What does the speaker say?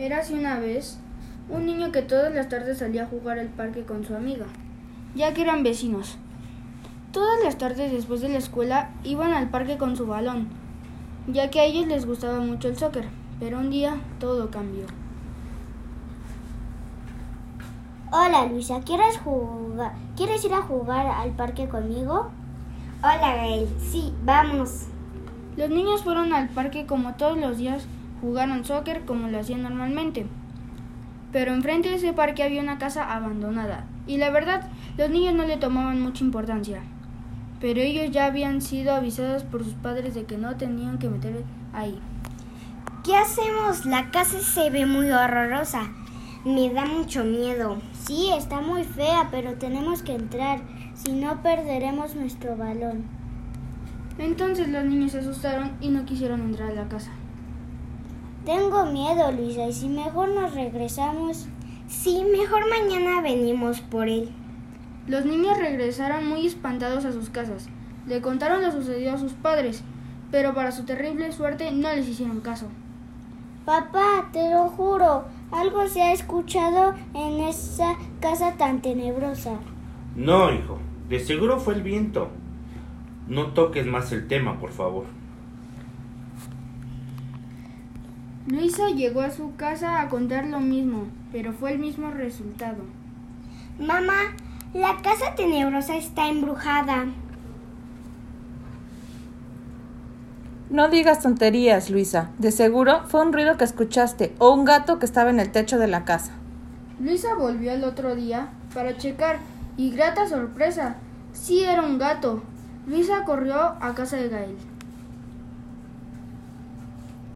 Era así una vez un niño que todas las tardes salía a jugar al parque con su amiga, ya que eran vecinos. Todas las tardes después de la escuela iban al parque con su balón, ya que a ellos les gustaba mucho el soccer, pero un día todo cambió. Hola Luisa, ¿quieres jugar? ¿Quieres ir a jugar al parque conmigo? Hola Gael, sí, vamos. Los niños fueron al parque como todos los días, jugaron soccer como lo hacían normalmente. Pero enfrente de ese parque había una casa abandonada, y la verdad, los niños no le tomaban mucha importancia. Pero ellos ya habían sido avisados por sus padres de que no tenían que meter ahí. ¿Qué hacemos? La casa se ve muy horrorosa. Me da mucho miedo. Sí, está muy fea, pero tenemos que entrar, si no perderemos nuestro balón. Entonces los niños se asustaron y no quisieron entrar a la casa. Tengo miedo, Luisa, y si mejor nos regresamos. Sí, mejor mañana venimos por él. Los niños regresaron muy espantados a sus casas. Le contaron lo sucedido a sus padres, pero para su terrible suerte no les hicieron caso. Papá, te lo juro, algo se ha escuchado en esa casa tan tenebrosa. No, hijo, de seguro fue el viento. No toques más el tema, por favor. Luisa llegó a su casa a contar lo mismo, pero fue el mismo resultado. Mamá, la casa tenebrosa está embrujada. No digas tonterías, Luisa. De seguro fue un ruido que escuchaste o un gato que estaba en el techo de la casa. Luisa volvió el otro día para checar y grata sorpresa, sí era un gato. Luisa corrió a casa de Gael.